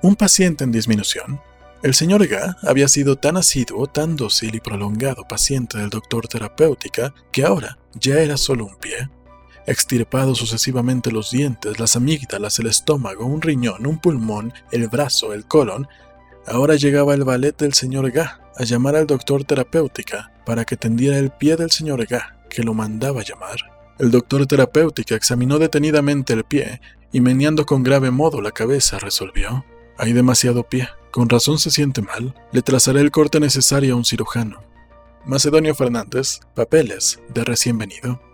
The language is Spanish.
Un paciente en disminución. El señor Ga había sido tan asiduo, tan dócil y prolongado paciente del doctor terapéutica que ahora ya era solo un pie. Extirpado sucesivamente los dientes, las amígdalas, el estómago, un riñón, un pulmón, el brazo, el colon, ahora llegaba el ballet del señor Ga a llamar al doctor terapéutica para que tendiera el pie del señor Ga, que lo mandaba llamar. El doctor terapéutica examinó detenidamente el pie y meneando con grave modo la cabeza resolvió. Hay demasiado pie. Con razón se siente mal. Le trazaré el corte necesario a un cirujano. Macedonio Fernández, papeles de recién venido.